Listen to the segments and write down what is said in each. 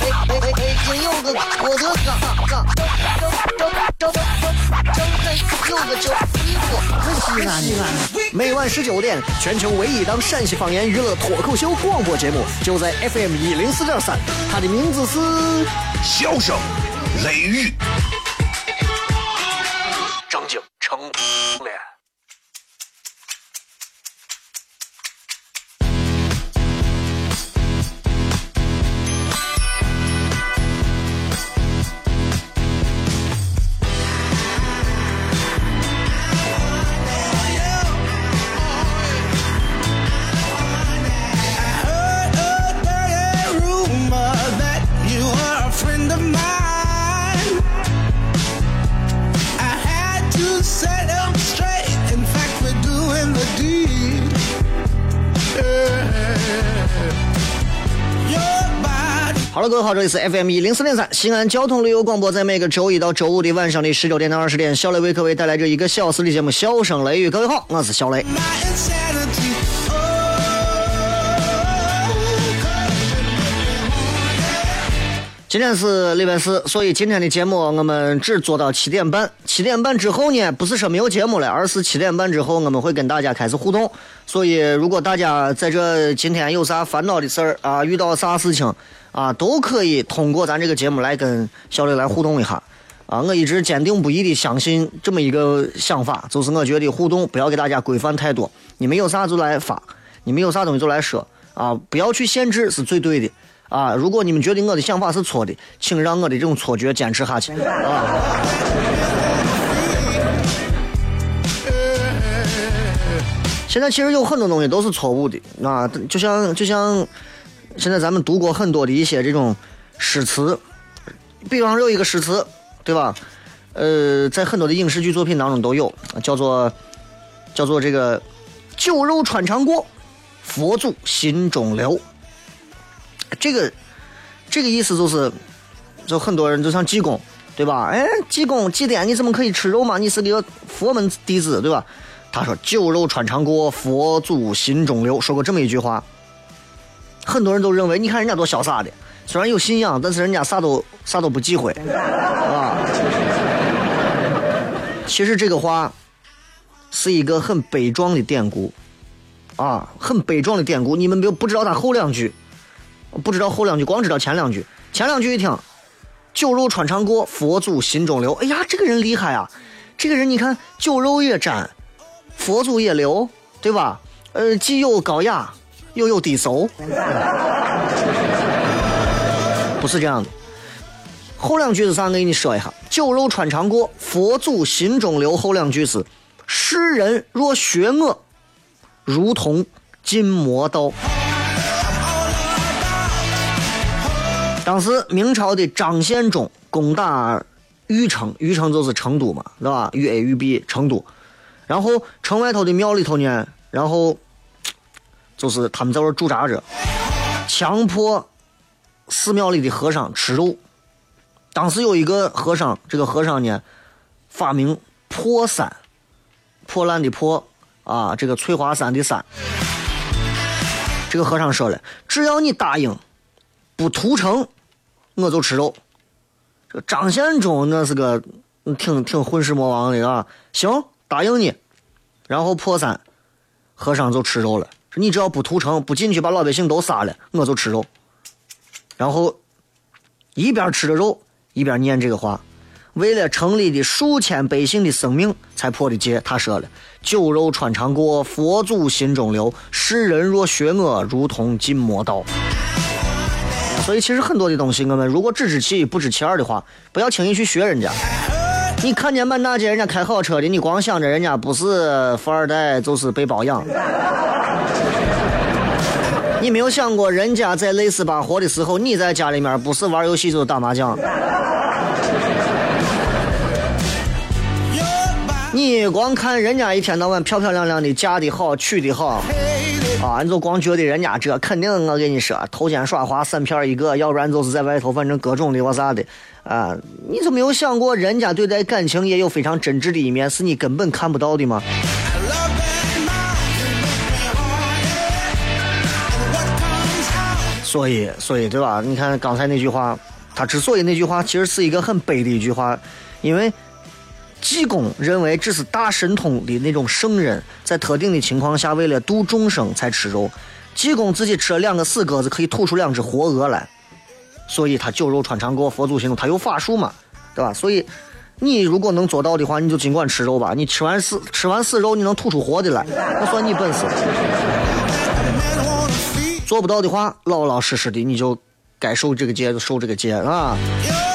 哎哎哎！今有个我的哥哥，张张张张张有个叫衣服，可西安西安。每晚十九点，全球唯一档陕西方言娱乐脱口秀广播节目，就在 FM 一零四点三，它的名字是《笑声雷雨》。各位好，这里是 FM 一零四点三西安交通旅游广播，在每个周一到周五的晚上的十九点到二十点，小雷为各位带来这一个小时的节目《笑声雷雨》。各位好，我是小雷。今天是礼拜四，所以今天的节目我们只做到七点半。七点半之后呢，不是说没有节目了，而是七点半之后我们会跟大家开始互动。所以，如果大家在这今天有啥烦恼的事儿啊，遇到啥事情啊，都可以通过咱这个节目来跟小刘来互动一下。啊，我一直坚定不移的相信这么一个想法，就是我觉得互动不要给大家规范太多，你们有啥就来发，你们有啥东西就来说啊，不要去限制是最对的。啊！如果你们觉得我的想法是错的，请让我的这种错觉坚持下去啊！现在其实有很多东西都是错误的啊，就像就像现在咱们读过很多的一些这种诗词，比方有一个诗词，对吧？呃，在很多的影视剧作品当中都有，叫做叫做这个“酒肉穿肠过，佛祖心中留”。这个，这个意思就是，就很多人就像济公，对吧？哎，济公祭奠你怎么可以吃肉嘛？你是个佛门弟子，对吧？他说：“酒肉穿肠过，佛祖心中留。”说过这么一句话。很多人都认为，你看人家多潇洒的，虽然有信仰，但是人家啥都啥都不忌讳，啊。其实这个话是一个很悲壮的典故，啊，很悲壮的典故。你们不不知道他后两句。不知道后两句，光知道前两句。前两句一听，酒肉穿肠过，佛祖心中留。哎呀，这个人厉害啊！这个人你看，酒肉也沾，佛祖也留，对吧？呃，既有高雅，又有低俗。不是这样的。后两句是啥？我给你说一下：酒肉穿肠过，佛祖心中留。后两句是：世人若学我，如同进魔道。当时明朝的张献忠攻打禹城，禹城就是成都嘛，对吧？禹 A 禹 B 成都，然后城外头的庙里头呢，然后就是他们在这驻扎着，强迫寺庙里的和尚吃肉。当时有一个和尚，这个和尚呢，发明破伞，破烂的破啊，这个翠华山的山。这个和尚说了，只要你答应不屠城。我就吃肉。这个张献忠那是个挺挺混世魔王的啊。行，答应你。然后破伞和尚就吃肉了。说你只要不屠城，不进去把老百姓都杀了，我就吃肉。然后一边吃着肉，一边念这个话。为了城里的数千百姓的生命才破的戒。他说了：“酒肉穿肠过，佛祖心中留。世人若学我，如同进魔道。”所以，其实很多的东西，我们如果只知其一不知其二的话，不要轻易去学人家。你看见满大街人家开好车的，你光想着人家不是富二代就是被包养。你没有想过，人家在累死巴活的时候，你在家里面不是玩游戏就是打麻将。你光看人家一天到晚漂漂亮亮的，嫁的好，娶的好，啊，你就光觉得人家这肯定，我跟你说，偷奸耍滑，三片一个，要不然就是在外头，反正各种的我啥的，啊，你就没有想过，人家对待感情也有非常真挚的一面，是你根本看不到的吗？所以，所以，对吧？你看刚才那句话，他之所以那句话其实是一个很悲的一句话，因为济公认为这是大神通的那种圣人，在特定的情况下，为了度众生才吃肉。济公自己吃了两个死鸽子，可以吐出两只活鹅来，所以他酒肉穿肠过，佛祖心中他有法术嘛，对吧？所以你如果能做到的话，你就尽管吃肉吧。你吃完死吃完死肉，你能吐出活的来，那算你本事。做不到的话，老老实实的你就该受这个戒就受这个戒啊。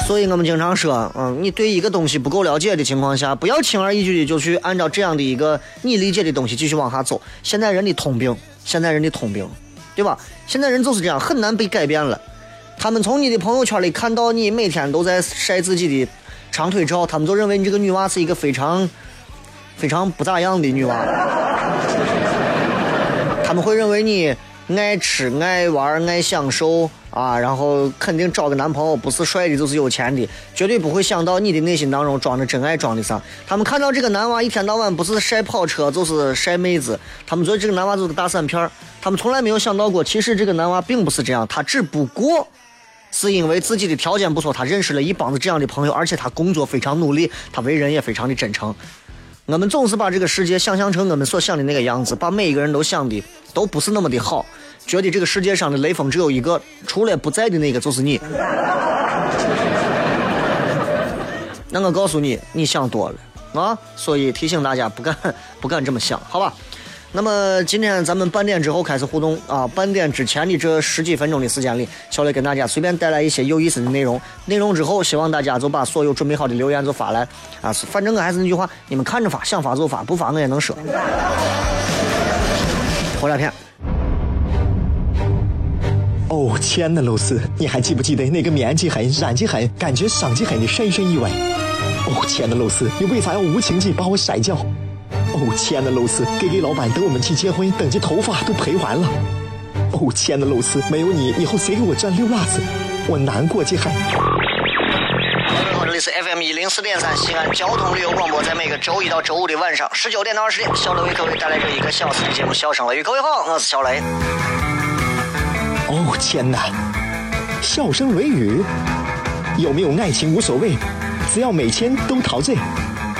所以我们经常说，嗯，你对一个东西不够了解的情况下，不要轻而易举的就去按照这样的一个你理解的东西继续往下走。现在人的通病，现在人的通病，对吧？现在人就是这样，很难被改变了。他们从你的朋友圈里看到你每天都在晒自己的长腿照，他们就认为你这个女娃是一个非常非常不咋样的女娃。他们会认为你。爱吃爱玩爱享受啊，然后肯定找个男朋友不是帅的，就是有钱的，绝对不会想到你的内心当中装着真爱装的啥。他们看到这个男娃一天到晚不是晒跑车就是晒妹子，他们觉得这个男娃就是个大散片他们从来没有想到过，其实这个男娃并不是这样，他只不过是因为自己的条件不错，他认识了一帮子这样的朋友，而且他工作非常努力，他为人也非常的真诚。我们总是把这个世界想象成我们所想的那个样子，把每一个人都想的都不是那么的好，觉得这个世界上的雷锋只有一个，除了不在的那个就是你。那我告诉你，你想多了啊！所以提醒大家，不敢不敢这么想，好吧？那么今天咱们半点之后开始互动啊，半点之前的这十几分钟的时间里，小雷跟大家随便带来一些有意思的内容。内容之后，希望大家就把所有准备好的留言就发来啊。反正我还是那句话，你们看着发，想发就发，不发我也能说。火鸦片。哦，亲爱的露丝，你还记不记得那个面积狠、染技狠、感觉伤及狠的深深意外？哦，亲爱的露丝，你为啥要无情地把我甩掉？哦，亲爱的露丝给给老板等我们去结婚，等这头发都赔完了。哦，亲爱的露丝，没有你，以后谁给我赚溜辣子？我难过极了。各位好，这里是 FM 一零四点三西安交通旅游广播，在每个周一到周五的晚上十九点到二十点，小雷为各位带来这一个小时的节目《笑声雷雨》。各位好，我是小雷。哦天哪，笑声雷雨，有没有爱情无所谓，只要每天都陶醉。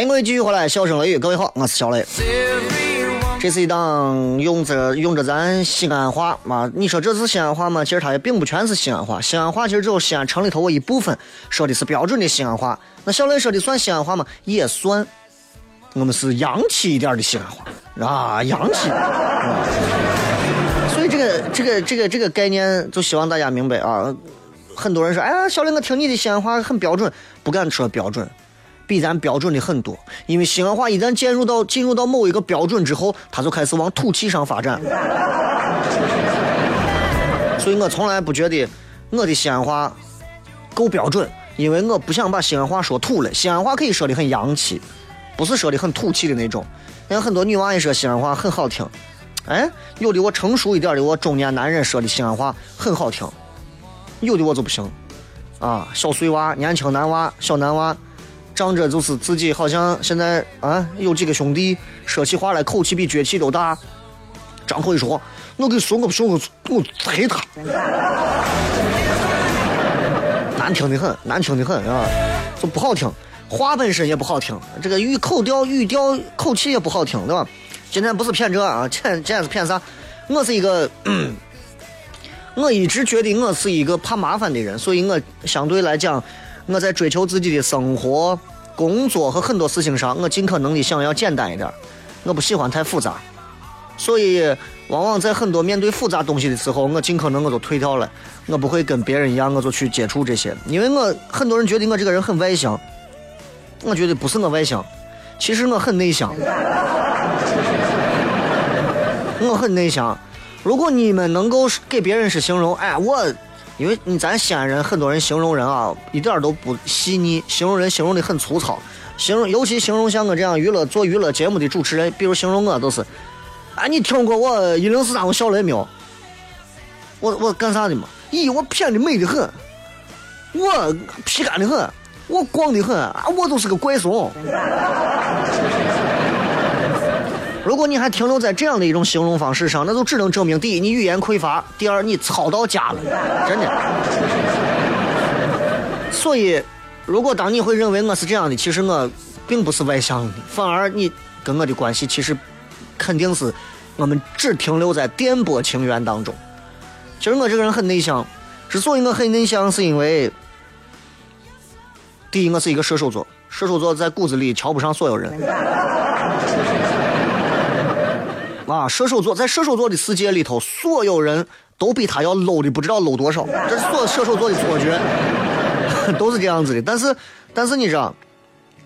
欢迎各位继续回来，笑声雷雨，各位好，我是小雷。这是一档用着用着咱西安话嘛？你说这是西安话吗？其实它也并不全是西安话。西安话其实只有西安城里头我一部分说的是标准的西安话。那小雷说的算西安话吗？也算。我们是洋气一点的西安话啊，洋气。所以这个这个这个这个概念，就希望大家明白啊。很多人说，哎呀，小雷，我听你的西安话很标准，不敢说标准。比咱标准的很多，因为西安话一旦进入到进入到某一个标准之后，它就开始往土气上发展。所以我从来不觉得我的西安话够标准，因为我不想把西安话说土了。西安话可以说的很洋气，不是说的很土气的那种。像很多女娃也说西安话很好听，哎，有的我成熟一点的我中年男人说的西安话很好听，有的我就不行。啊，小碎娃、年轻男娃、小男娃。仗着就是自己好像现在啊有几个兄弟，说起话来口气比脚气都大。张口一说，我给你说，我不行，我我捶他，难听的很，难听的很啊，就不好听。话本身也不好听，这个语口调、语调、口气也不好听，对吧？今天不是骗这啊，今天今天是骗啥？我是一个，我一直觉得我是一个怕麻烦的人，所以我相对来讲，我在追求自己的生活、工作和很多事情上，我尽可能的想要简单一点，我不喜欢太复杂，所以往往在很多面对复杂东西的时候，我尽可能我都退掉了，我不会跟别人一样，我就去接触这些，因为我很多人觉得我这个人很外向。我觉得不是我外向，其实我很内向。我很内向。如果你们能够给别人是形容，哎，我，因为你咱西安人，很多人形容人啊，一点都不细腻，形容人形容的很粗糙。形容，尤其形容像我这样娱乐做娱乐节目的主持人，比如形容我都是，哎，你听过我一零四三我小雷没有？我我干啥的嘛？咦，我骗的美的很，我皮干的很。我光的很啊！我就是个怪怂。如果你还停留在这样的一种形容方式上，那就只能证明：第一，你语言匮乏；第二，你糙到家了，真的。所以，如果当你会认为我是这样的，其实我并不是外向的，反而你跟我的关系其实肯定是我们只停留在电波情缘当中。其实我这个人很内向，之所以我很内向，是因为。第一，我是一个射手座，射手座在骨子里瞧不上所有人。啊，射手座在射手座的世界里头，所有人都比他要 low 的不知道 low 多少，这是所射手座的错觉，都是这样子的。但是，但是你知道，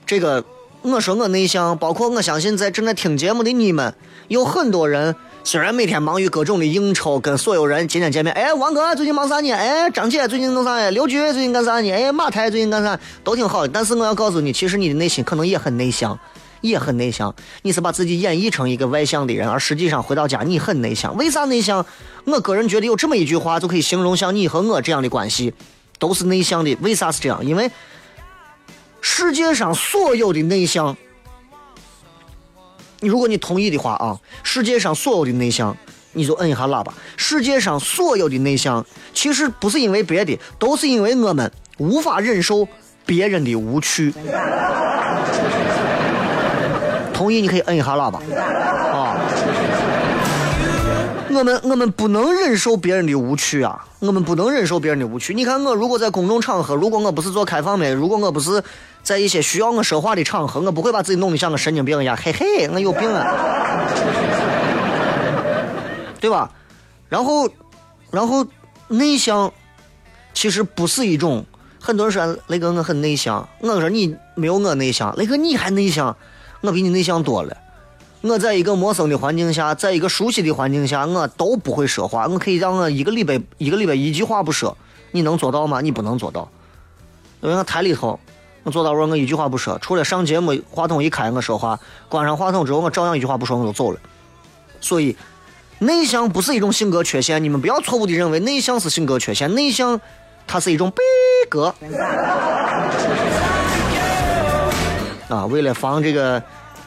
这个我说我内向，包括我相信在正在听节目的你们，有很多人。虽然每天忙于各种的应酬，跟所有人今天见面，哎，王哥最近忙啥呢？哎，张姐最近弄啥呀？刘局最近干啥呢？哎，马太最近干啥？都挺好的。但是我要告诉你，其实你的内心可能也很内向，也很内向。你是把自己演绎成一个外向的人，而实际上回到家你很内向。为啥内向？我个人觉得有这么一句话就可以形容像你和我这样的关系，都是内向的。为啥是这样？因为世界上所有的内向。你如果你同意的话啊，世界上所有的内向，你就摁一下喇叭。世界上所有的内向，其实不是因为别的，都是因为我们无法忍受别人的无趣。同意，你可以摁一下喇叭 啊。我们我们不能忍受别人的无趣啊，我们不能忍受别人的无趣。你看我如果在公众场合，如果我不是做开放麦，如果我不是。在一些需要我说话的场合，我不会把自己弄得像个神经病一样。嘿嘿，我有病啊，对吧？然后，然后内向其实不是一种。很多人说雷哥我很内向，我说你没有我内向。雷哥你还内向，我比你内向多了。我在一个陌生的环境下，在一个熟悉的环境下，我都不会说话。我可以让我一个礼拜一个礼拜一句话不说，你能做到吗？你不能做到。因为我台里头。我坐到位，我一句话不说，除了上节目，话筒一开我说话，关上话筒之后，我照样一句话不说，我就走了。所以，内向不是一种性格缺陷，你们不要错误的认为内向是性格缺陷，内向它是一种逼格。啊，为了防这个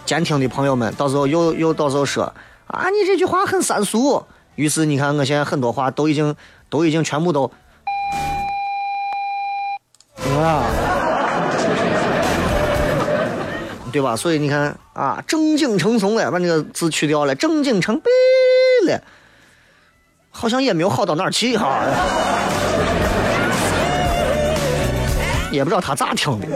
监听的朋友们，到时候又又到时候说啊，你这句话很三俗。于是你看，我现在很多话都已经都已经全部都啊。对吧？所以你看啊，正经成怂了，把那个字去掉了，正经成悲了，好像也没有好到哪儿去哈。也不知道他咋听的，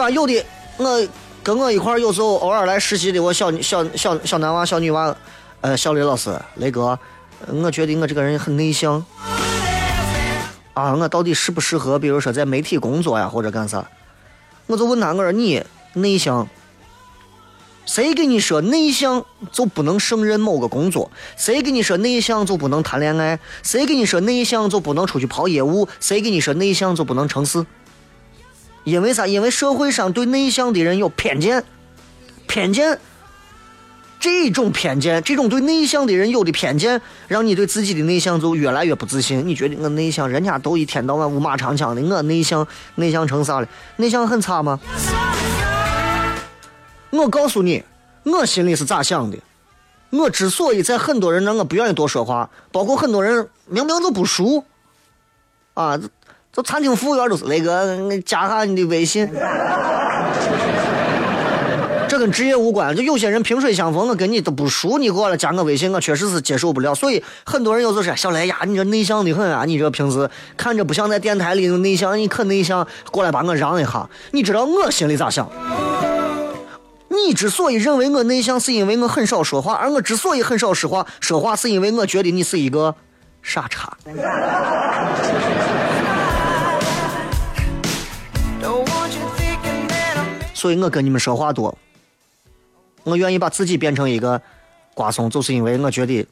吧？有的我跟我一块儿，有时候偶尔来实习的，我小小小小男娃、小女娃，呃，小雷老师，雷哥，我觉得我这个人很内向啊，我到底适不适合，比如说在媒体工作呀，或者干啥？我就问他，我说你内向，谁给你说内向就不能胜任某个工作？谁给你说内向就不能谈恋爱？谁给你说内向就不能出去跑业务？谁给你说内向就不能成事？因为啥？因为社会上对内向的人有偏见，偏见。这种偏见，这种对内向的人有的偏见，让你对自己的内向就越来越不自信。你觉得我内向，人家都一天到晚五马长枪的，我内向，内向成啥了？内向很差吗？我告诉你，我心里是咋想的。我之所以在很多人那我不愿意多说话，包括很多人明明就不熟，啊，就餐厅服务员都是那个加下你的微信。这跟职业无关，就有些人萍水相逢，我跟你都不熟，你过来加个微信，我确实是接受不了。所以很多人有时候说：“小雷呀，你这内向的很啊，你这平时看着不像在电台里内向，你可内向，过来把我让一下。”你知道我心里咋想？你之所以认为我内向，是因为我很少说话；而我之所以很少说话，说话是因为我觉得你是一个傻叉。所以我跟你们说话多。我愿意把自己变成一个瓜怂，就是因为我觉得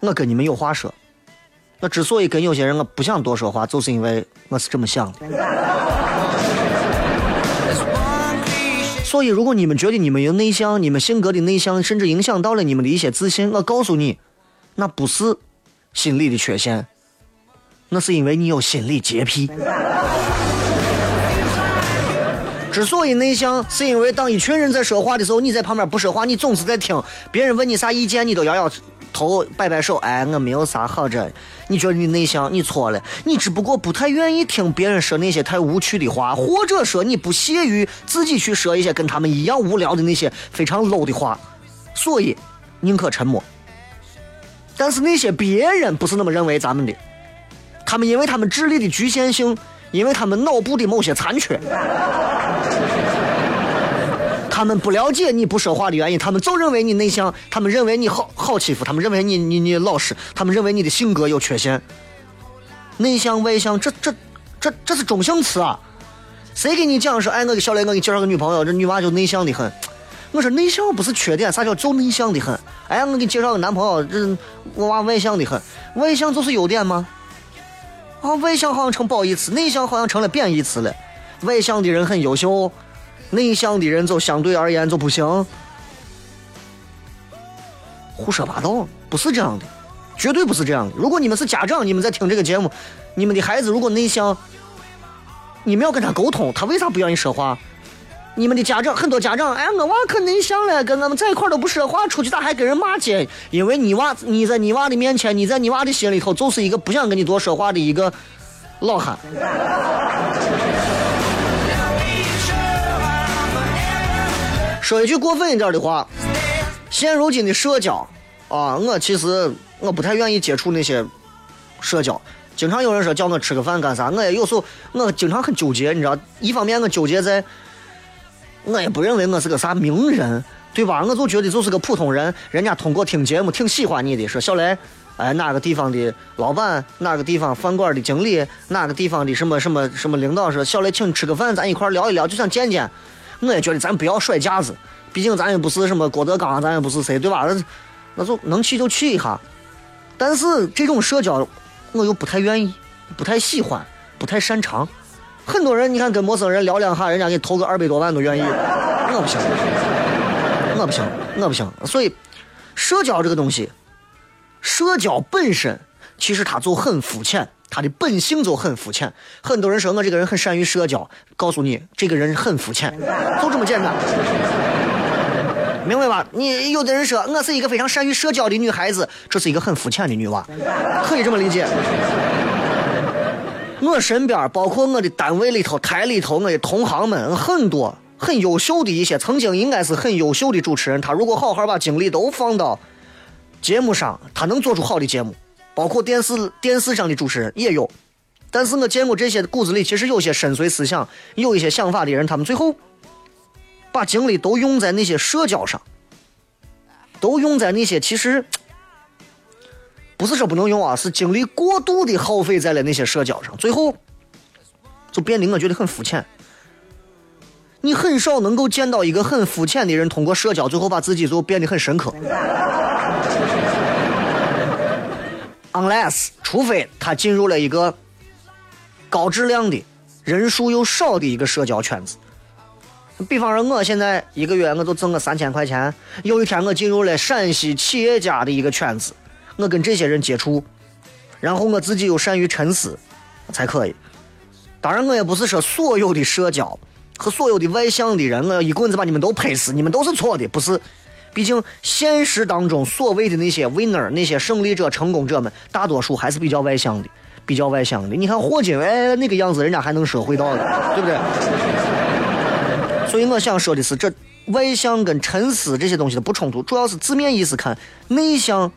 我跟你们有话说。我之所以跟有些人我不想多说话，就是因为我是这么想的。所以，如果你们觉得你们有内向，你们性格的内向，甚至影响到了你们的一些自信，我告诉你，那不是心理的缺陷，那是因为你有心理洁癖。之所以内向，是因为当一群人在说话的时候，你在旁边不说话，你总是在听别人问你啥意见，你都摇摇头、摆摆手。哎，我没有啥好这。你觉得你内向，你错了。你只不过不太愿意听别人说那些太无趣的话，或者说你不屑于自己去说一些跟他们一样无聊的那些非常 low 的话，所以宁可沉默。但是那些别人不是那么认为咱们的，他们因为他们智力的局限性。因为他们脑部的某些残缺，他们不了解你不说话的原因，他们就认为你内向，他们认为你好好欺负，他们认为你你你老实，他们认为你的性格有缺陷。内向外向，这这这这是中性词啊！谁给你讲说，哎，我给小雷，我给你介绍个女朋友，这女娃就内向的很。我说内向不是缺点，啥叫就内向的很？哎，我给你介绍个男朋友，这我娃外向的很，外向就是优点吗？啊，外向好像成褒义词，内向好像成了贬义词了。外向的人很优秀，内向的人就相对而言就不行。胡说八道，不是这样的，绝对不是这样的。如果你们是家长，你们在听这个节目，你们的孩子如果内向，你们要跟他沟通，他为啥不愿意说话？你们的家长很多家长，哎，我娃可内向了，跟我们在一块都不说话，出去咋还跟人骂街？因为你娃，你在你娃的面前，你在你娃的心里头，就是一个不想跟你多说话的一个老汉。说一句过分一点的话，现如今的社交啊，我其实我不太愿意接触那些社交。经常有人说叫我吃个饭干啥，我也有时候我经常很纠结，你知道，一方面我纠结在。我也不认为我是个啥名人，对吧？我就觉得就是个普通人，人家通过听节目挺喜欢你的，说小雷，哎，哪个地方的老板，哪个地方饭馆的经理，哪个地方的什么什么什么领导说小雷，请你吃个饭，咱一块聊一聊，就想见见。我也觉得咱不要甩架子，毕竟咱也不是什么郭德纲，咱也不是谁，对吧？那那就能去就去一下。但是这种社交，我又不太愿意，不太喜欢，不太擅长。很多人，你看跟陌生人聊两下，人家给你投个二百多万都愿意，我不行，我不行，我不行。所以，社交这个东西，社交本身其实它就很肤浅，它的本性就很肤浅。很多人说我这个人很善于社交，告诉你，这个人很肤浅，就这么简单，明白吧？你有的人说我是一个非常善于社交的女孩子，这是一个很肤浅的女娃，可以这么理解。我身边，包括我的单位里头、台里头，我的同行们很多很优秀的一些，曾经应该是很优秀的主持人。他如果好好把精力都放到节目上，他能做出好的节目。包括电视电视上的主持人也有。但是我见过这些骨子里其实有些深邃思想、有一些想法的人，他们最后把精力都用在那些社交上，都用在那些其实。不是说不能用啊，是精力过度的耗费在了那些社交上，最后就变得我觉得很肤浅。你很少能够见到一个很肤浅的人通过社交，最后把自己就变得很深刻。Unless，除非他进入了一个高质量的、人数又少的一个社交圈子。比方说，我现在一个月我就挣个三千块钱，有一天我进入了陕西企业家的一个圈子。我跟这些人接触，然后我自己又善于沉思，才可以。当然，我也不是说所有的社交和所有的外向的人，我要一棍子把你们都拍死，你们都是错的，不是。毕竟现实当中所谓的那些 winner，那些胜利者、成功者们，大多数还是比较外向的，比较外向的。你看霍金，哎，那个样子，人家还能说会道的，对不对？所以我想说的是，这外向跟沉思这些东西的不冲突，主要是字面意思看，内向，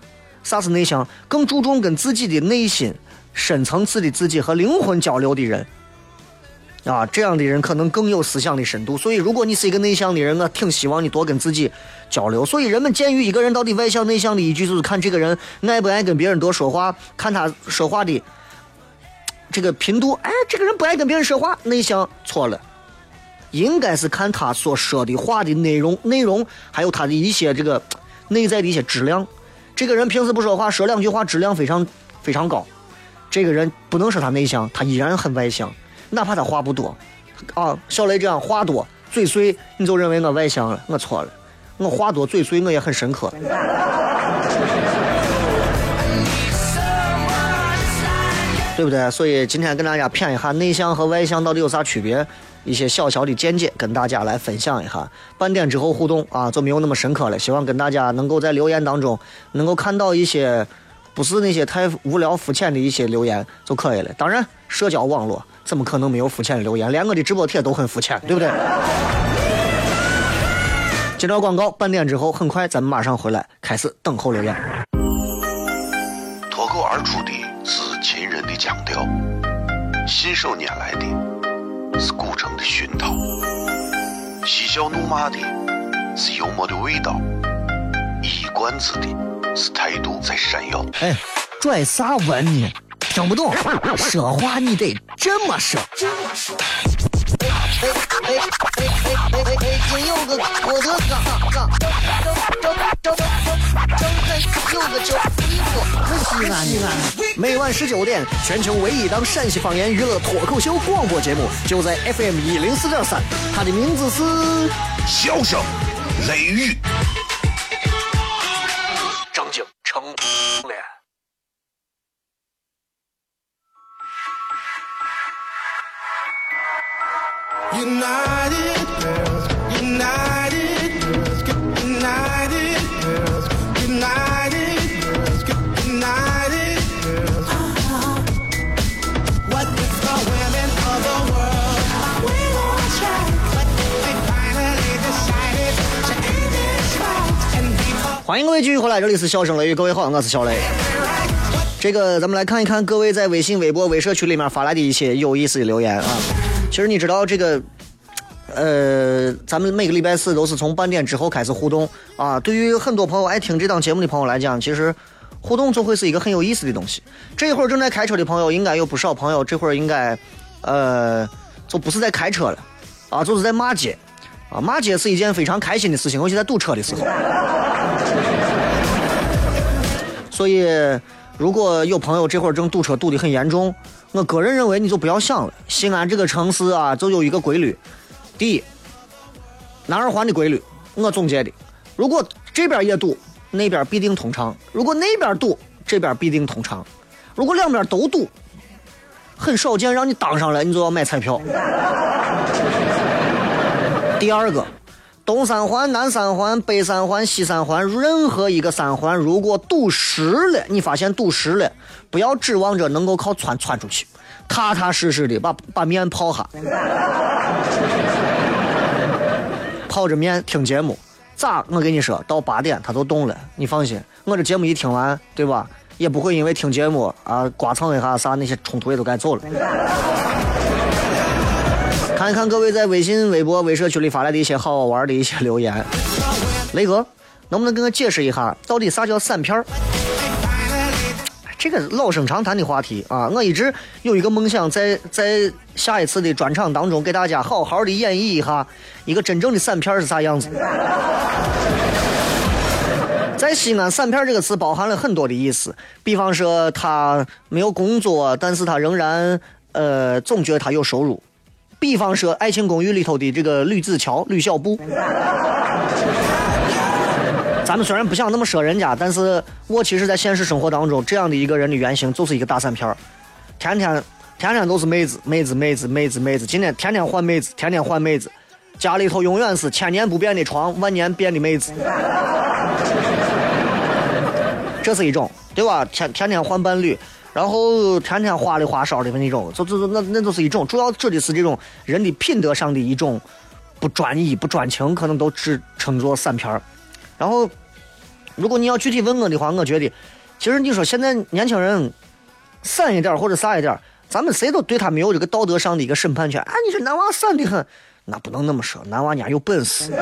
啥是内向？更注重跟自己的内心、深层次的自己和灵魂交流的人。啊，这样的人可能更有思想的深度。所以，如果你是一个内向的人，我挺希望你多跟自己交流。所以，人们鉴于一个人到底外向内向的依据，就是看这个人爱不爱跟别人多说话，看他说话的这个频度。哎，这个人不爱跟别人说话，内向错了，应该是看他所说的话的内容、内容，还有他的一些这个内在的一些质量。这个人平时不说话，说两句话质量非常非常高。这个人不能说他内向，他依然很外向。哪怕他话不多，啊，小雷这样话多嘴碎，你就认为我外向了，我错了，我话多嘴碎，我也很深刻，对不对？所以今天跟大家谝一下内向和外向到底有啥区别，一些小小的见解跟大家来分享一下。半点之后互动啊，就没有那么深刻了。希望跟大家能够在留言当中能够看到一些不是那些太无聊肤浅的一些留言就可以了。当然，社交网络。怎么可能没有肤浅的留言？连我的直播贴都很肤浅，对不对？接着广告，半点之后，很快咱们马上回来，开始等候留言。脱口而出的是秦人的腔调，信手拈来的是古城的熏陶，嬉笑怒骂的是幽默的味道，一冠子的是态度在闪耀。哎，拽啥文呢？听不懂，说话你得这么说。哎哎哎！北京有个郭德纲，张张张张张开有个叫李波，西安西安。每晚十九点，全球唯一档陕西方言娱乐脱口秀广播节目，就在 FM 一零四点三。它的名字是《笑声雷雨》。这里是笑声雷雨，各位好，我是小雷。这个咱们来看一看各位在微信、微博、微社区里面发来的一些有意思的留言啊。其实你知道这个，呃，咱们每个礼拜四都是从半点之后开始互动啊。对于很多朋友爱听这档节目的朋友来讲，其实互动就会是一个很有意思的东西。这一会儿正在开车的朋友，应该有不少朋友，这会儿应该，呃，就不是在开车了，啊，就是在骂街。啊，骂街是一件非常开心的事情，尤其在堵车的时候。所以，如果有朋友这会儿正堵车堵得很严重，我个人认为你就不要想了。西安这个城市啊，就有一个规律：第一，南二环的规律，我总结的，如果这边也堵，那边必定通畅；如果那边堵，这边必定通畅；如果两边都堵，很少见让你当上来，你就要买彩票。第二个，东三环、南三环、北三环、西三环，任何一个三环如果堵实了，你发现堵实了，不要指望着能够靠窜窜出去，踏踏实实的把把面泡下，泡着面听节目，咋？我跟你说到八点它就动了，你放心，我这节目一听完，对吧？也不会因为听节目啊刮蹭一下啥那些冲突也都该走了。看一看各位在微信、微博、微社区里发来的一些好玩的一些留言。雷哥，能不能给我解释一下，到底啥叫散片儿？这个老生常谈的话题啊，我一直有一个梦想，在在下一次的专场当中，给大家好好的演绎一下一个真正的散片是啥样子。在西安，散片这个词包含了很多的意思，比方说他没有工作，但是他仍然呃总觉得他有收入。比方说，《爱情公寓》里头的这个吕子乔、吕小布，咱们虽然不想那么说人家，但是我其实，在现实生活当中，这样的一个人的原型就是一个大散片儿，天天天天都是妹子、妹子、妹子、妹子、妹子，今天天天换妹子，天天换妹子，家里头永远是千年不变的床，万年变的妹子，这是一种，对吧？天天天换伴侣。然后天天花里花哨的那种，就就那那就是一种，主要指的是这种人的品德上的一种不专一、不专情，可能都只称作散片儿。然后，如果你要具体问我的话，我觉得，其实你说现在年轻人散一点或者啥一点，咱们谁都对他没有这个道德上的一个审判权。啊，你这男娃散的很，那不能那么说，男娃家有本事。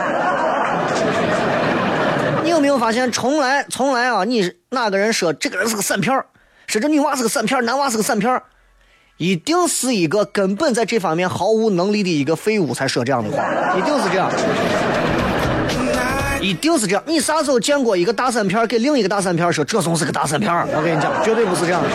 你有没有发现，从来从来啊，你哪个人说这个人是个散片儿？说这女娃是个散片男娃是个散片一定是一个根本在这方面毫无能力的一个废物才说这样的话，一定是这样，一定是这样。你啥时候见过一个大散片给另一个大散片说这怂是个大散片我跟你讲，绝对不是这样的。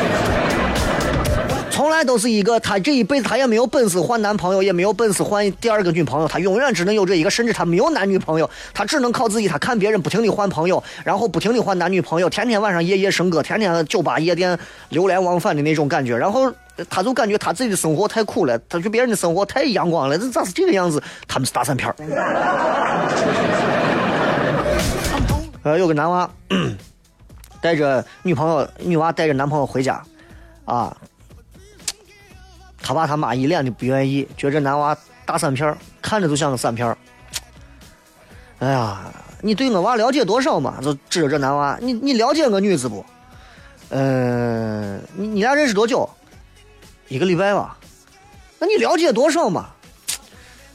从来都是一个，他这一辈子他也没有本事换男朋友，也没有本事换第二个女朋友，他永远只能有这一个，甚至他没有男女朋友，他只能靠自己。他看别人不停的换朋友，然后不停的换男女朋友，天天晚上夜夜笙歌，天天酒吧夜店流连忘返的那种感觉。然后他就感觉他自己的生活太苦了，他觉别人的生活太阳光了，这咋是这个样子？他们是大三片儿呃，有个男娃带着女朋友，女娃带着男朋友回家，啊。他爸他妈一脸的不愿意，觉着男娃大散片看着就像个散片哎呀，你对我娃了解多少嘛？就指着这男娃，你你了解我女子不？嗯，你你俩认识多久？一个礼拜吧。那你了解多少嘛？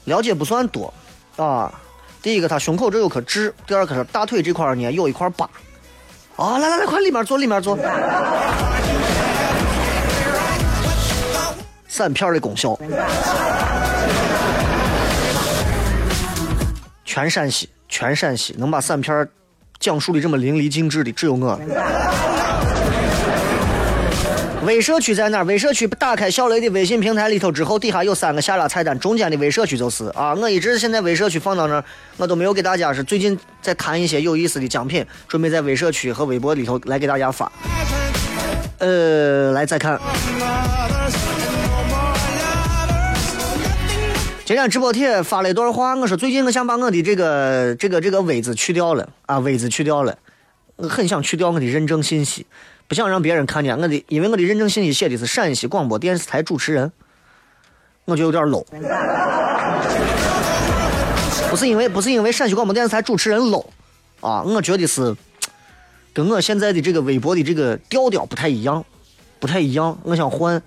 了解不算多啊。第一个，他胸口这有颗痣；第二个是大腿这块呢有一块疤。啊，来来来，快里面坐，里面坐。散片的功效，全陕西，全陕西能把散片讲述的这么淋漓尽致的，只有我。微社区在哪儿？微社区打开小雷的微信平台里头之后，底下有三个下拉菜单，中间的微社区就是啊。我一直现在微社区放到那儿，我都没有给大家是最近在谈一些有意思的奖品，准备在微社区和微博里头来给大家发。呃，来再看。今天直播帖发了一段话，我说最近我想把我的这个这个这个“微”字去掉了啊，“微”字去掉了，我很想去掉我的认证信息，不想让别人看见我的，因为我的认证信息写的是陕西广播电视台主持人，我觉得有点 low。不是因为不是因为陕西广播电视台主持人 low 啊，我觉得是跟我现在的这个微博的这个调调不太一样，不太一样，我想换。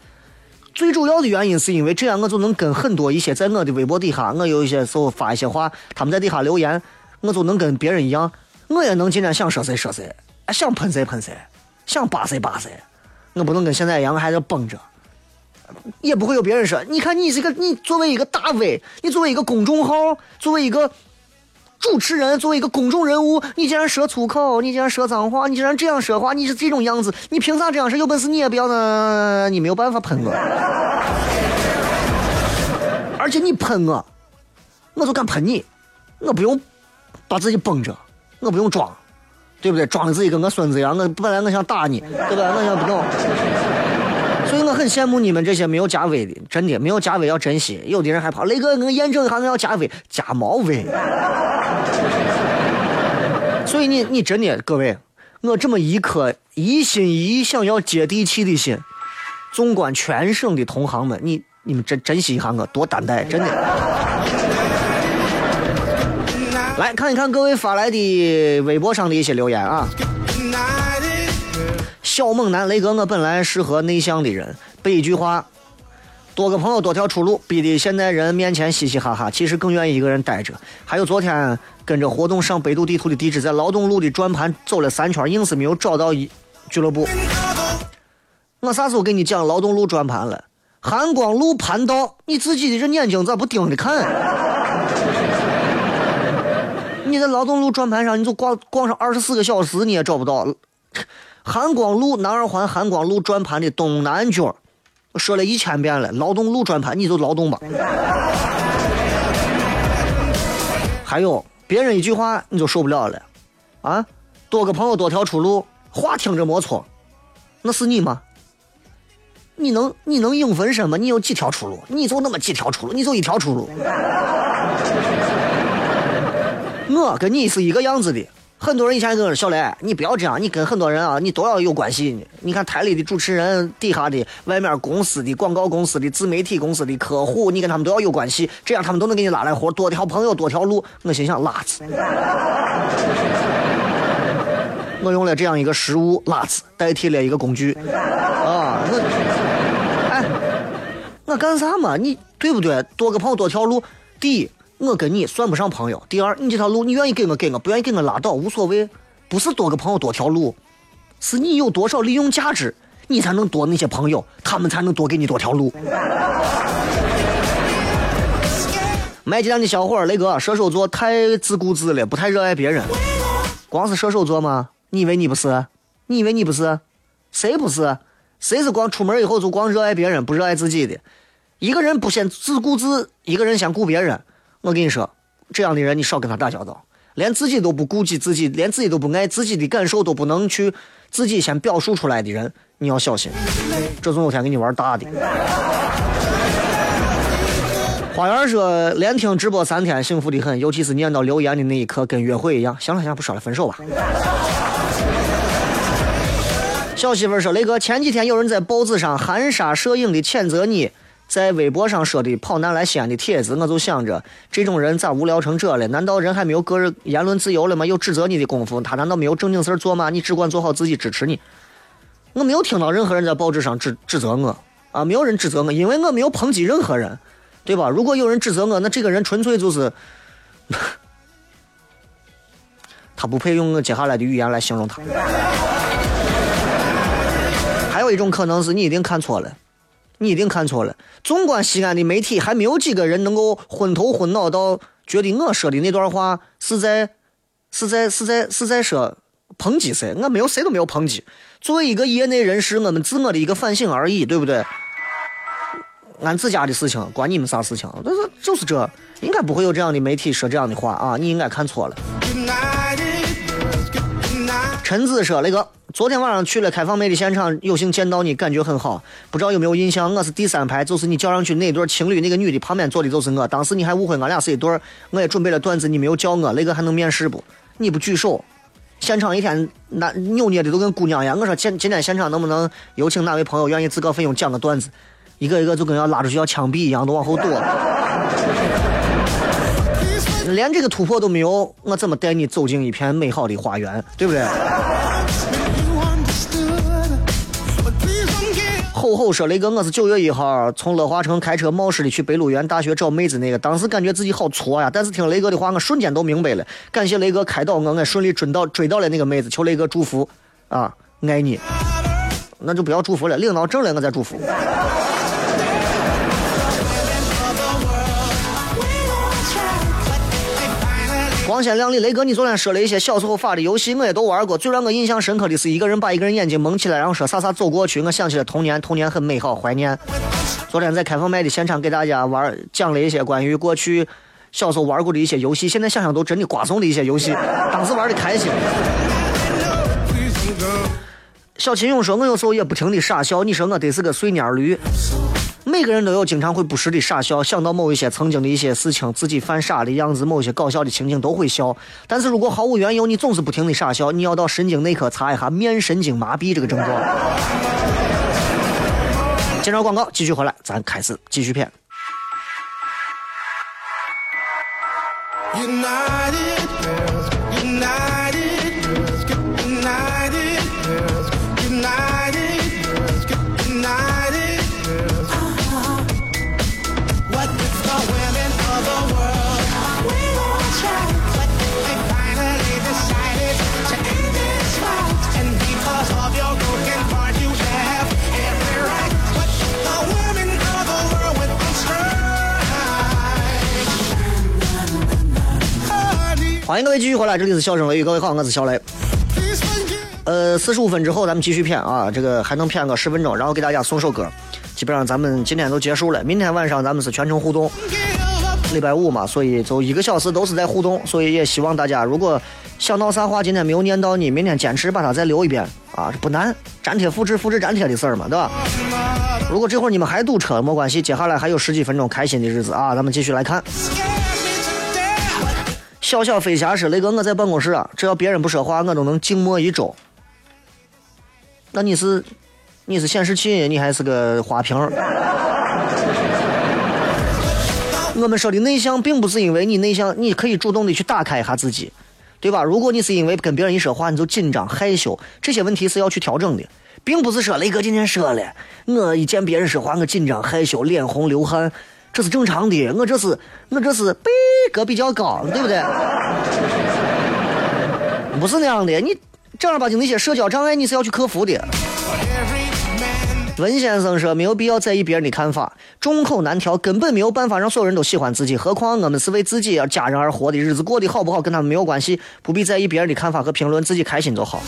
最主要的原因是因为这样，我就能跟很多一些在我的微博底下，我有一些时候发一些话，他们在底下留言，我就能跟别人一样，我也能今天想说谁说谁，想喷谁喷谁，想扒谁扒谁，我不能跟现在一样，我还得绷着，也不会有别人说，你看你这个，你作为一个大 V，你作为一个公众号，作为一个。主持人作为一个公众人物，你竟然说粗口，你竟然说脏话，你竟然这样说话，你是这种样子，你凭啥这样说？有本事你也不要呢，你没有办法喷我，而且你喷我，我就敢喷你，我不用把自己绷着，我不用装，对不对？装的自己跟个孙子一样，我本来我想打你，对吧？我想不懂。所以我很羡慕你们这些没有加微的，真的没有加微要珍惜。有的人还怕雷哥，我验证一下，我要加微，加毛微。所以你你真的各位，我这么一颗一心一意想要接地气的心，纵观全省的同行们，你你们珍珍惜一下我，多担待，真的。来看一看各位发来的微博上的一些留言啊。小猛男雷哥，我本来是和内向的人，被一句话“多个朋友多条出路”逼得现在人面前嘻嘻哈哈，其实更愿意一个人待着。还有昨天跟着活动上百度地图的地址，在劳动路的转盘走了三圈，硬是没有找到一俱乐部。我啥时候跟你讲劳动路转盘了？韩光路盘道，你自己的这眼睛咋不盯着看？你在劳动路转盘上，你就逛逛上二十四个小时，你也找不到。韩光路南二环韩光路转盘的东南角，说了一千遍了。劳动路转盘，你就劳动吧。还有别人一句话你就受不了了，啊？多个朋友多条出路，话听着没错，那是你吗？你能你能应分身吗？你有几条出路？你就那么几条出路？你就一条出路？我跟你是一个样子的。很多人以前跟我说：“小雷，你不要这样，你跟很多人啊，你都要有关系。你看台里的主持人，底下的外面公司的广告公司的自媒体公司的客户，你跟他们都要有关系，这样他们都能给你拉来活，多条朋友多条路。”我心想：拉子。我用了这样一个食物“拉子”代替了一个工具啊！我哎，我干啥嘛？你对不对？多个朋友多条路。第一。我跟你算不上朋友。第二，你这条路你愿意给我给我，不愿意给我拉倒，无所谓。不是多个朋友多条路，是你有多少利用价值，你才能多那些朋友，他们才能多给你多条路。卖鸡蛋的小伙儿，雷哥，射手座太自顾自了，不太热爱别人。光是射手座吗？你以为你不是？你以为你不是？谁不是？谁是光出门以后就光热爱别人，不热爱自己的？一个人不先自顾自，一个人先顾别人。我跟你说，这样的人你少跟他打交道。连自己都不顾及自己，连自己都不爱自己的感受都不能去自己先表述出来的人，你要小心。这总有天给你玩大的。花园说连听直播三天，幸福的很，尤其是念到留言的那一刻，跟约会一样。行了行了，不说了，分手吧。小媳妇说：“雷哥，前几天有人在报纸上含沙射影的谴责你。”在微博上说的“跑男来西安”的帖子，我就想着这种人咋无聊成这了？难道人还没有个人言论自由了吗？有指责你的功夫，他难道没有正经事儿做吗？你只管做好自己，支持你。我没有听到任何人在报纸上指指责我啊，没有人指责我，因为我没有抨击任何人，对吧？如果有人指责我，那这个人纯粹就是 他不配用我接下来的语言来形容他。还有一种可能是你一定看错了。你一定看错了。纵观西安的媒体，还没有几个人能够昏头昏脑到觉得我说的那段话是在是在是在是在说抨击谁。我没有谁都没有抨击。作为一个业内人士，我们自我的一个反省而已，对不对？俺自家的事情，关你们啥事情？就是就是这，应该不会有这样的媒体说这样的话啊！你应该看错了。陈子说：“那个昨天晚上去了开放妹的现场，有幸见到你，感觉很好。不知道有没有印象？我是第三排，就是你叫上去那对情侣，那个女的旁边坐的就是我。当时你还误会俺俩是一对，我也准备了段子，你没有叫我，那个还能面试不？你不举手，现场一天那扭捏的都跟姑娘一样。我说今今天现场能不能有请哪位朋友愿意自告奋勇讲个段子？一个一个就跟要拉出去要枪毙一样，都往后躲。连这个突破都没有，我怎么带你走进一片美好的花园？对不对？” 吼吼说：“雷哥，我是九月一号从乐华城开车冒失的去北鹿原大学找妹子那个，当时感觉自己好挫呀。但是听雷哥的话，我瞬间都明白了。感谢雷哥开导我，我顺利追到追到了那个妹子，求雷哥祝福啊，爱你。那就不要祝福了，领到证了我再祝福。”光鲜亮丽，雷哥，你昨天说了一些小时候发的游戏，我也都玩过。最让我印象深刻的是一个人把一个人眼睛蒙起来，然后说啥啥走过去。我想起了童年，童年很美好，怀念。昨天在开放麦的现场给大家玩，讲了一些关于过去小时候玩过的一些游戏，现在想想都真的瓜怂的一些游戏，当时玩的开心。小秦勇说：“我有时候也不停的傻笑，你说我得是个碎蔫驴。”每个人都有经常会不时的傻笑，想到某一些曾经的一些事情，自己犯傻的样子，某些搞笑的情景都会笑。但是如果毫无缘由，你总是不停的傻笑，你要到神经内科查一下面神经麻痹这个症状。介绍广告，继续回来，咱开始继续片。欢迎各位继续回来，这里是笑声雷雨，各位好，我是小雷。呃，四十五分之后咱们继续骗啊，这个还能骗个十分钟，然后给大家送首歌。基本上咱们今天都结束了，明天晚上咱们是全程互动。礼拜五嘛，所以就一个小时都是在互动，所以也希望大家如果想到啥话今天没有念到你，明天坚持把它再留一遍啊，不难，粘贴复制，复制粘贴的事儿嘛，对吧？如果这会儿你们还堵车，没关系，接下来还有十几分钟开心的日子啊，咱们继续来看。小小飞侠说：“雷哥，我在办公室啊，只要别人不说话，我都能静默一周。那你是你是显示器，你还是个花瓶？我们说的内向，并不是因为你内向，你可以主动的去打开一下自己，对吧？如果你是因为跟别人一说话你就紧张害羞，这些问题是要去调整的，并不是说雷哥今天说了，我一见别人说话我紧张害羞，脸红流汗。”这是正常的，我这是我这是逼格比较高，对不对？不是那样的，你正儿八经那些社交障碍你是要去克服的。文先生说没有必要在意别人的看法，众口难调，根本没有办法让所有人都喜欢自己。何况我们是为自己而家人而活的，日子过得好不好跟他们没有关系，不必在意别人的看法和评论，自己开心就好。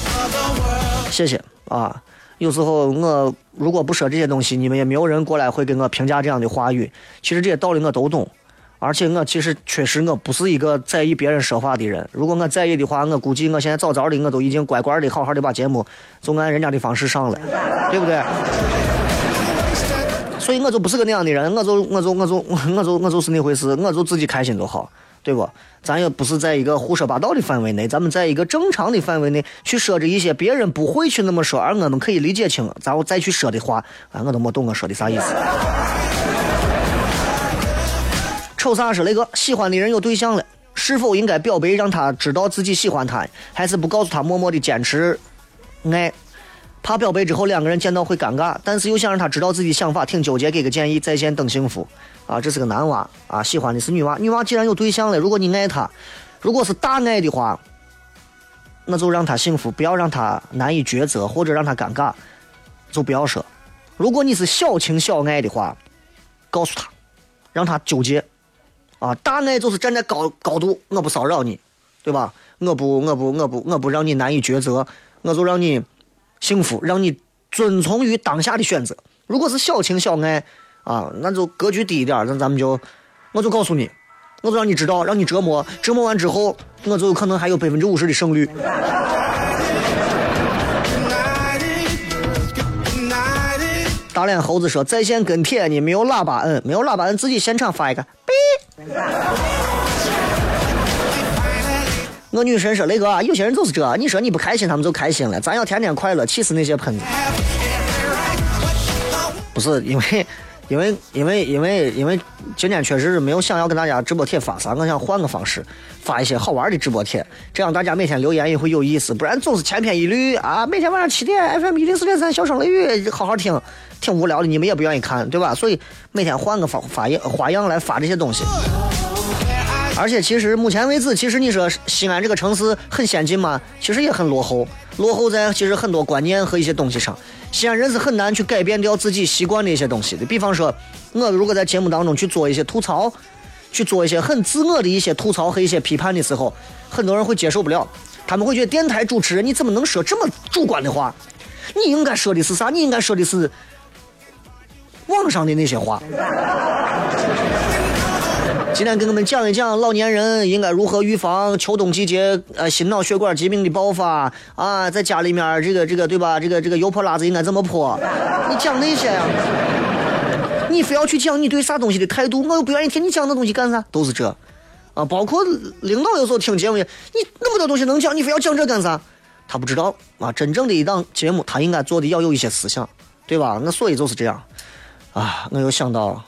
谢谢啊。有时候我如果不说这些东西，你们也没有人过来会给我评价这样的话语。其实这些道理我都懂，而且我其实确实我不是一个在意别人说话的人。如果我在意的话，我估计我现在早早的我都已经乖乖的好好的把节目就按人家的方式上了，对不对？所以我就不是个那样的人，我就我就我就我就我就是那回事，我就自己开心就好。对不？咱也不是在一个胡说八道的范围内，咱们在一个正常的范围内去说着一些别人不会去那么说，而我们可以理解清，然后再去说的话，啊，我都没懂我说的啥意思。瞅啥说那个喜欢的人有对象了，是否应该表白让他知道自己喜欢他，还是不告诉他默默的坚持爱？怕表白之后两个人见到会尴尬，但是又想让他知道自己想法，挺纠结，给个建议，在线等幸福。啊，这是个男娃啊，喜欢的是女娃。女娃既然有对象了，如果你爱她，如果是大爱的话，那就让她幸福，不要让她难以抉择或者让她尴尬，就不要说。如果你是小情小爱的话，告诉她，让她纠结。啊，大爱就是站在高高度，我不骚扰你，对吧？我不，我不，我不，我不让你难以抉择，我就让你幸福，让你遵从于当下的选择。如果是小情小爱。啊，那就格局低一点，那咱们就，我就告诉你，我就让你知道，让你折磨，折磨完之后，我就有可能还有百分之五十的胜率。大脸猴子说在线跟帖呢，没有喇叭摁，没有喇叭摁，自己现场发一个。我女神说雷哥，有些人就是这，你说你不开心，他们就开心了，咱要天天快乐，气死那些喷子。不是 因为。因为因为因为因为今天确实是没有想要跟大家直播帖发啥，我想换个方式发一些好玩的直播帖，这样大家每天留言也会有意思，不然总是千篇一律啊！每天晚上七点 FM 一零四点三小声雷雨，好好听，挺无聊的，你们也不愿意看，对吧？所以每天换个方发样花样来发这些东西。而且其实目前为止，其实你说西安这个城市很先进吗？其实也很落后，落后在其实很多观念和一些东西上。西安人是很难去改变掉自己习惯的一些东西的。比方说，我如果在节目当中去做一些吐槽，去做一些很自我的一些吐槽和一些批判的时候，很多人会接受不了。他们会觉得电台主持人你怎么能说这么主观的话？你应该说的是啥？你应该说的是网上的那些话。今天跟我们讲一讲老年人应该如何预防秋冬季节呃心脑血管疾病的爆发啊，在家里面这个这个对吧？这个这个油泼辣子应该怎么泼？你讲那些呀？你非要去讲你对啥东西的态度，我又不愿意听你讲那东西干啥？都是这啊，包括领导有时候听节目，你那么多东西能讲，你非要讲这干啥？他不知道啊，真正的一档节目，他应该做的要有一些思想，对吧？那所以就是这样啊，我又想到。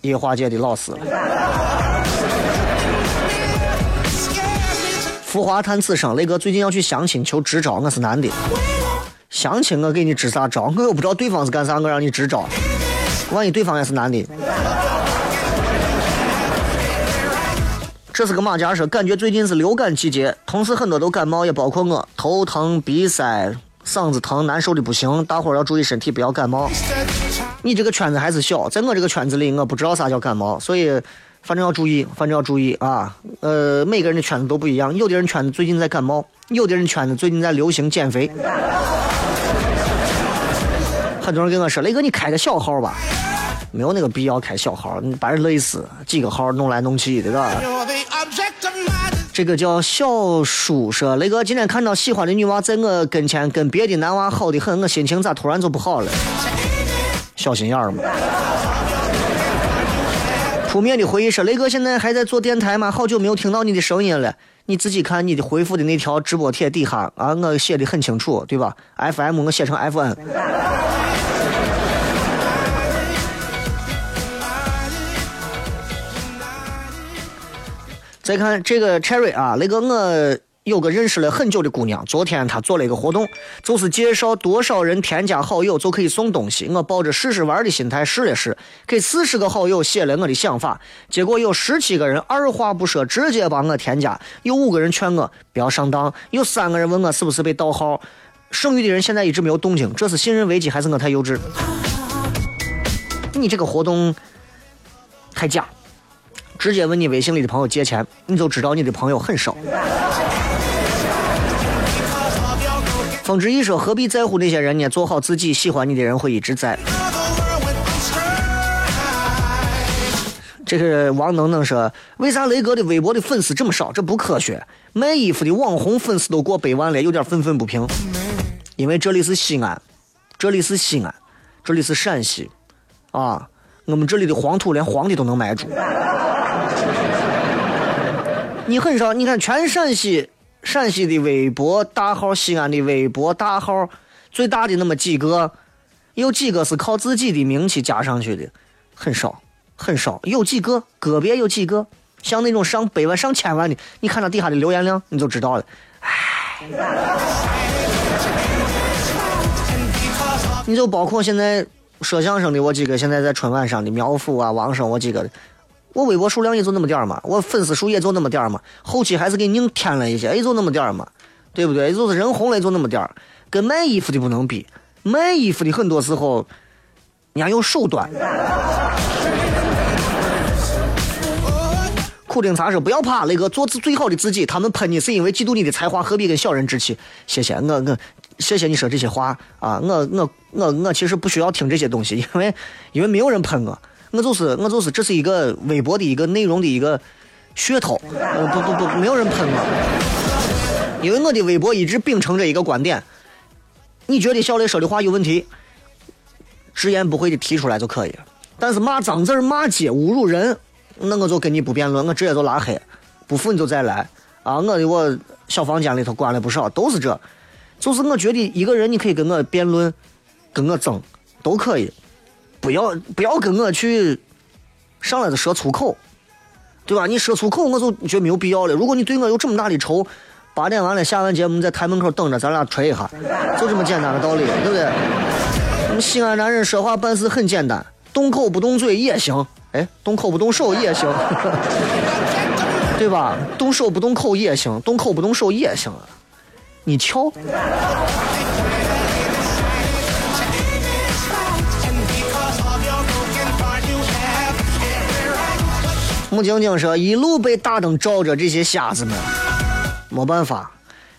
野化界的老师了。浮华叹此生，雷哥最近要去相亲求支招，我是男的。相亲我给你支啥招？我又不知道对方是干啥，我让你支招。万一对方也是男的？这是个马甲说，感觉最近是流感季节，同事很多都感冒，也包括我，头疼、鼻塞、嗓子疼，难受的不行。大伙儿要注意身体，不要感冒。你这个圈子还是小，在我这个圈子里，我不知道啥叫感冒，所以反正要注意，反正要注意啊。呃，每个人的圈子都不一样，有的人圈子最近在感冒，有的人圈子最近在流行减肥。很多人跟我说：“雷哥，你开个小号吧。”没有那个必要开小号，你把人累死，几个号弄来弄去，的？这个叫小叔说：“雷哥，今天看到喜欢的女娃在我跟前跟别的男娃好的很，我心情咋突然就不好了？”小心眼儿嘛。扑面的回忆说：“雷哥现在还在做电台吗？好久没有听到你的声音了。你自己看你的回复的那条直播帖底下啊，我写的很清楚，对吧？FM 我写成 FN。再看这个 Cherry 啊，雷哥我有个认识了很久的姑娘，昨天她做了一个活动，就是介绍多少人添加好友就可以送东西。我抱着试试玩的心态试了试，给四十个好友写了我的想法，结果有十七个人二话不说直接帮我添加，有五个人劝我不要上当，有三个人问我是不是被盗号，剩余的人现在一直没有动静，这是信任危机还是我太幼稚？你这个活动太假。直接问你微信里的朋友借钱，你就知道你的朋友很少。风之一说：“何必在乎那些人呢？做好自己，喜欢你的人会一直在。”这个王能能说：“为啥雷哥的微博的粉丝这么少？这不科学。卖衣服的网红粉丝都过百万了，有点愤愤不平。因为这里是西安，这里是西安，这里是陕西，啊，我们这里的黄土连皇帝都能埋住。”你很少，你看全陕西，陕西的微博大号，西安的微博大号，最大的那么几个，有几个是靠自己的名气加上去的，很少，很少，有几个，个别有几个，像那种上百万、上千万的，你看他底下的留言量，你就知道了。唉，你就包括现在说相声的我几个，现在在春晚上的苗阜啊、王声我几个。我微博数量也就那么点儿嘛，我粉丝数也就那么点儿嘛，后期还是给硬添了一些，也就那么点儿嘛，对不对？就是人红了就那么点儿，跟卖衣服的不能比，卖衣服的很多时候，人家有手段。苦丁茶说不要怕，那个做最好的自己，他们喷你是因为嫉妒你的才华，何必跟小人置气？谢谢我我谢谢你说这些话啊，我我我我其实不需要听这些东西，因为因为没有人喷我。我就是我就是，这是一个微博的一个内容的一个噱头，呃不不不，没有人喷我，因为我的微博一直秉承着一个观点，你觉得小雷说的话有问题，直言不讳的提出来就可以，但是骂脏字骂街侮辱人，那我就跟你不辩论，我直接就拉黑，不服你就再来啊！我的我小房间里头关了不少，都是这，就是我觉得一个人你可以跟我辩论，跟我争都可以。不要不要跟我去上来就说粗口，对吧？你说粗口我就觉得没有必要了。如果你对我有这么大的仇，八点完了下完节目在台门口等着，咱俩吹一下，就这么简单的道理，对不对？我们西安男人说话办事很简单，动口不动嘴也行，哎，动口不动手也行，对吧？动手不动口也行，动口不动手也行，你瞧。穆晶晶说：“一路被大灯照着，这些瞎子们，没办法，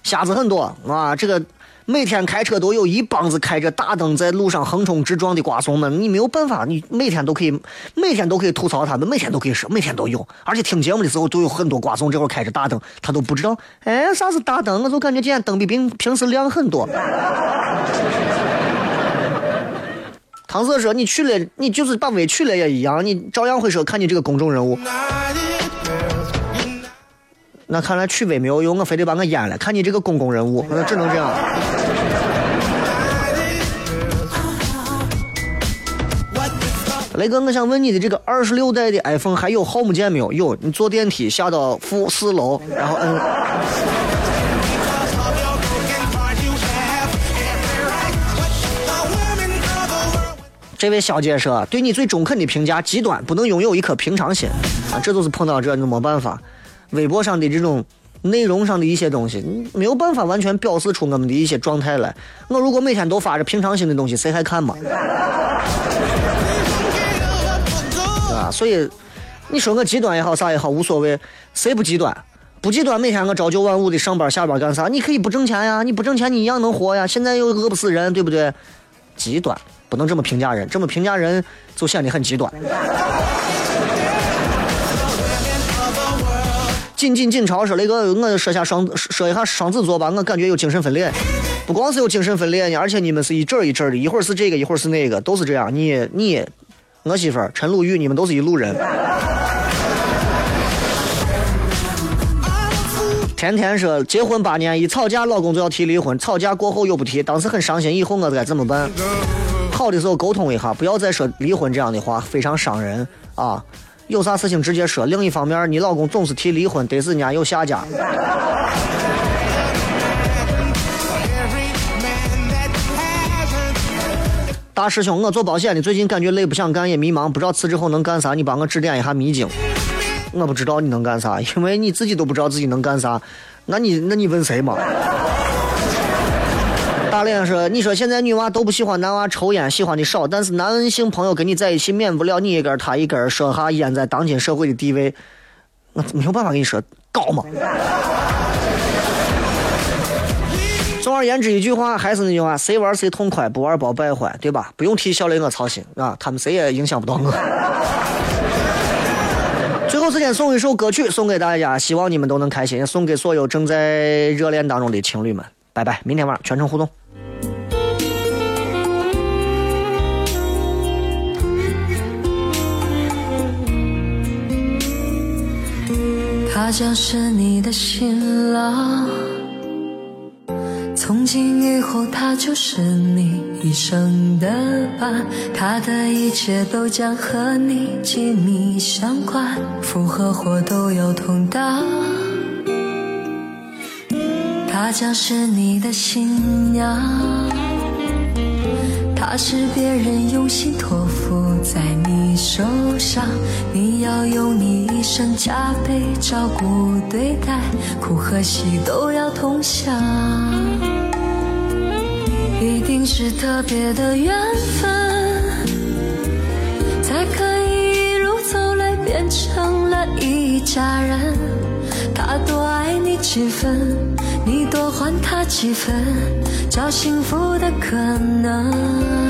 瞎子很多啊。这个每天开车都有一帮子开着大灯在路上横冲直撞的瓜怂们，你没有办法，你每天都可以，每天都可以吐槽他们，每天都可以说，每天都有。而且听节目的时候都有很多瓜怂，这会儿开着大灯，他都不知道，哎，啥是大灯？我就感觉今天灯比平平时亮很多。”唐色说：“你去了，你就是把微去了也一样，你照样会说看你这个公众人物。那看来去微没有用，我非得把我淹了。看你这个公共人物，那只能这样。”雷哥，我想问你的这个二十六代的 iPhone 还有 Home 键没有？有，你坐电梯下到负四楼，然后摁。这位小姐说：“对你最中肯的评价，极端，不能拥有一颗平常心啊！这都是碰到这，你没办法。微博上的这种内容上的一些东西，没有办法完全表示出我们的一些状态来。我如果每天都发着平常心的东西，谁还看嘛？啊？所以你说我极端也好，啥也好，无所谓。谁不极端？不极端，每天我朝九晚五的上班下班干啥？你可以不挣钱呀，你不挣钱你一样能活呀。现在又饿不死人，对不对？极端。”不能这么评价人，这么评价人就显得很极端。进进进朝说那个，我说下双说一下双子座吧，我感觉有精神分裂，不光是有精神分裂呢，而且你们是一阵一阵的，一会儿是这个，一会儿是那个，都是这样。你你，我媳妇儿陈鲁豫，你们都是一路人。天天说结婚八年，一吵架老公就要提离婚，吵架过后又不提，当时很伤心。以后我该怎么办？好的时候沟通一下，不要再说离婚这样的话，非常伤人啊！有啥事情直接说。另一方面，你老公总是提离婚，得是人家有下家。大师兄，我做保险的，最近感觉累，不想干，也迷茫，不知道辞职后能干啥，你帮我指点一下迷津。我不知道你能干啥，因为你自己都不知道自己能干啥，那你那你问谁嘛？大脸说：“你说现在女娃都不喜欢男娃抽烟，喜欢的少，但是男性朋友跟你在一起，免不了你一根他一根，说下烟在当今社会的地位，我没有办法跟你说高嘛。”总而言之，一句话还是那句话，谁玩谁痛快，不玩包败坏，对吧？不用替小雷我操心啊，他们谁也影响不到我。最后时间送一首歌曲送给大家，希望你们都能开心，送给所有正在热恋当中的情侣们。拜拜，明天晚上全程互动。他将是你的新郎。从今以后，他就是你一生的伴，他的一切都将和你紧密相关，福和祸都要同当。他将是你的新娘，他是别人用心托付在你手上，你要用你一生加倍照顾对待，苦和喜都要同享。一定是特别的缘分，才可以一路走来变成了一家人。他多爱你几分，你多还他几分，找幸福的可能。